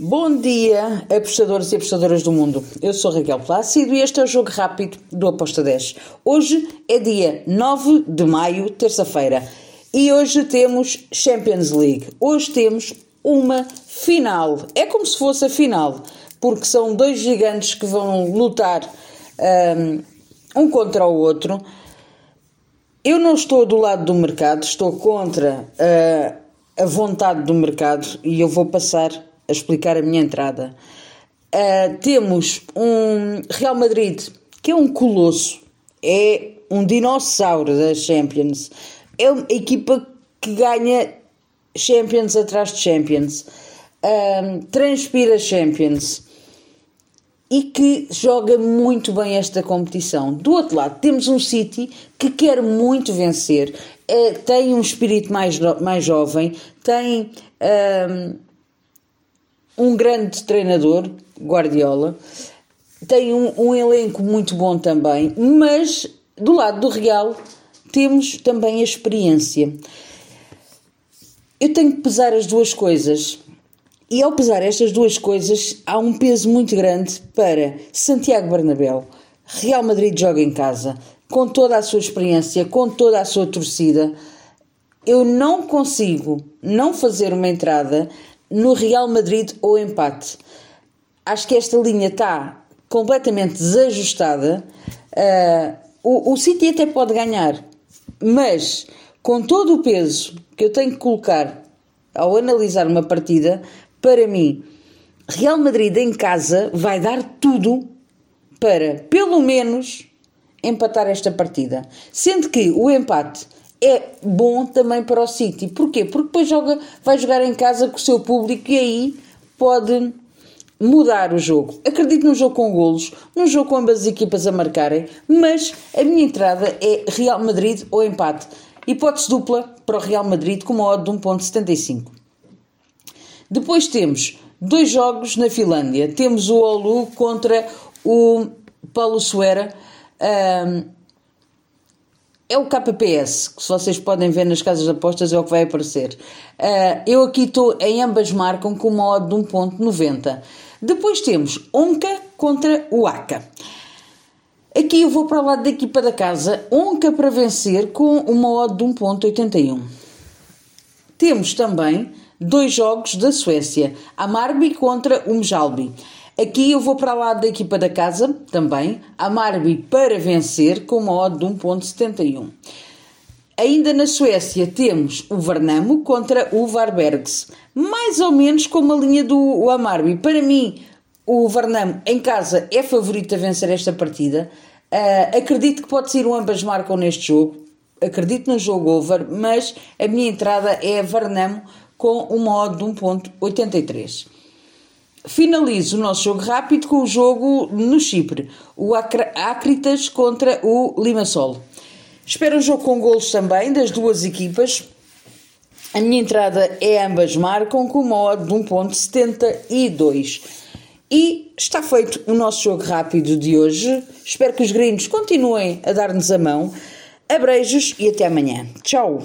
Bom dia, apostadores e apostadoras do mundo. Eu sou Raquel Plácido e este é o Jogo Rápido do Aposta 10. Hoje é dia 9 de maio, terça-feira, e hoje temos Champions League. Hoje temos uma final. É como se fosse a final, porque são dois gigantes que vão lutar um, um contra o outro. Eu não estou do lado do mercado, estou contra uh, a vontade do mercado e eu vou passar a explicar a minha entrada. Uh, temos um Real Madrid que é um colosso, é um dinossauro da Champions, é uma equipa que ganha Champions atrás de Champions, uh, transpira Champions e que joga muito bem esta competição. Do outro lado, temos um City que quer muito vencer, é, tem um espírito mais, mais jovem, tem. Um grande treinador, Guardiola, tem um, um elenco muito bom também, mas do lado do Real temos também a experiência. Eu tenho que pesar as duas coisas. E ao pesar estas duas coisas, há um peso muito grande para Santiago Bernabéu. Real Madrid joga em casa, com toda a sua experiência, com toda a sua torcida. Eu não consigo não fazer uma entrada no Real Madrid ou empate. Acho que esta linha está completamente desajustada. Uh, o, o City até pode ganhar, mas com todo o peso que eu tenho que colocar ao analisar uma partida, para mim, Real Madrid em casa vai dar tudo para, pelo menos, empatar esta partida. Sendo que o empate é bom também para o City. Porquê? Porque depois joga, vai jogar em casa com o seu público e aí pode mudar o jogo. Acredito num jogo com golos, num jogo com ambas as equipas a marcarem, mas a minha entrada é Real Madrid ou empate. Hipótese dupla para o Real Madrid com uma odd de 1.75. Depois temos dois jogos na Finlândia. Temos o Olu contra o Paulo Suera. Um, é o KPS, que se vocês podem ver nas casas de apostas é o que vai aparecer. Uh, eu aqui estou em ambas marcam com uma odd de 1.90. Depois temos Onca contra o Aka. Aqui eu vou para o lado da equipa da casa, Onca para vencer com uma odd de 1.81. Temos também dois jogos da Suécia, Amarby contra o Mjalbi. Aqui eu vou para lá da equipa da casa, também, a Marby para vencer, com uma odd de 1.71. Ainda na Suécia temos o Vernamo contra o Varbergs, mais ou menos como a linha do Amarby. Para mim, o Vernamo em casa é favorito a vencer esta partida. Uh, acredito que pode ser um ambas marcam neste jogo. Acredito no jogo over, mas a minha entrada é Vernamo com uma odd de 1.83 finalizo o nosso jogo rápido com o jogo no Chipre, o Acritas contra o Limassol. Espero um jogo com golos também das duas equipas. A minha entrada é ambas marcam com uma odd de 1.72. E está feito o nosso jogo rápido de hoje. Espero que os gringos continuem a dar-nos a mão. Abreijos e até amanhã. Tchau!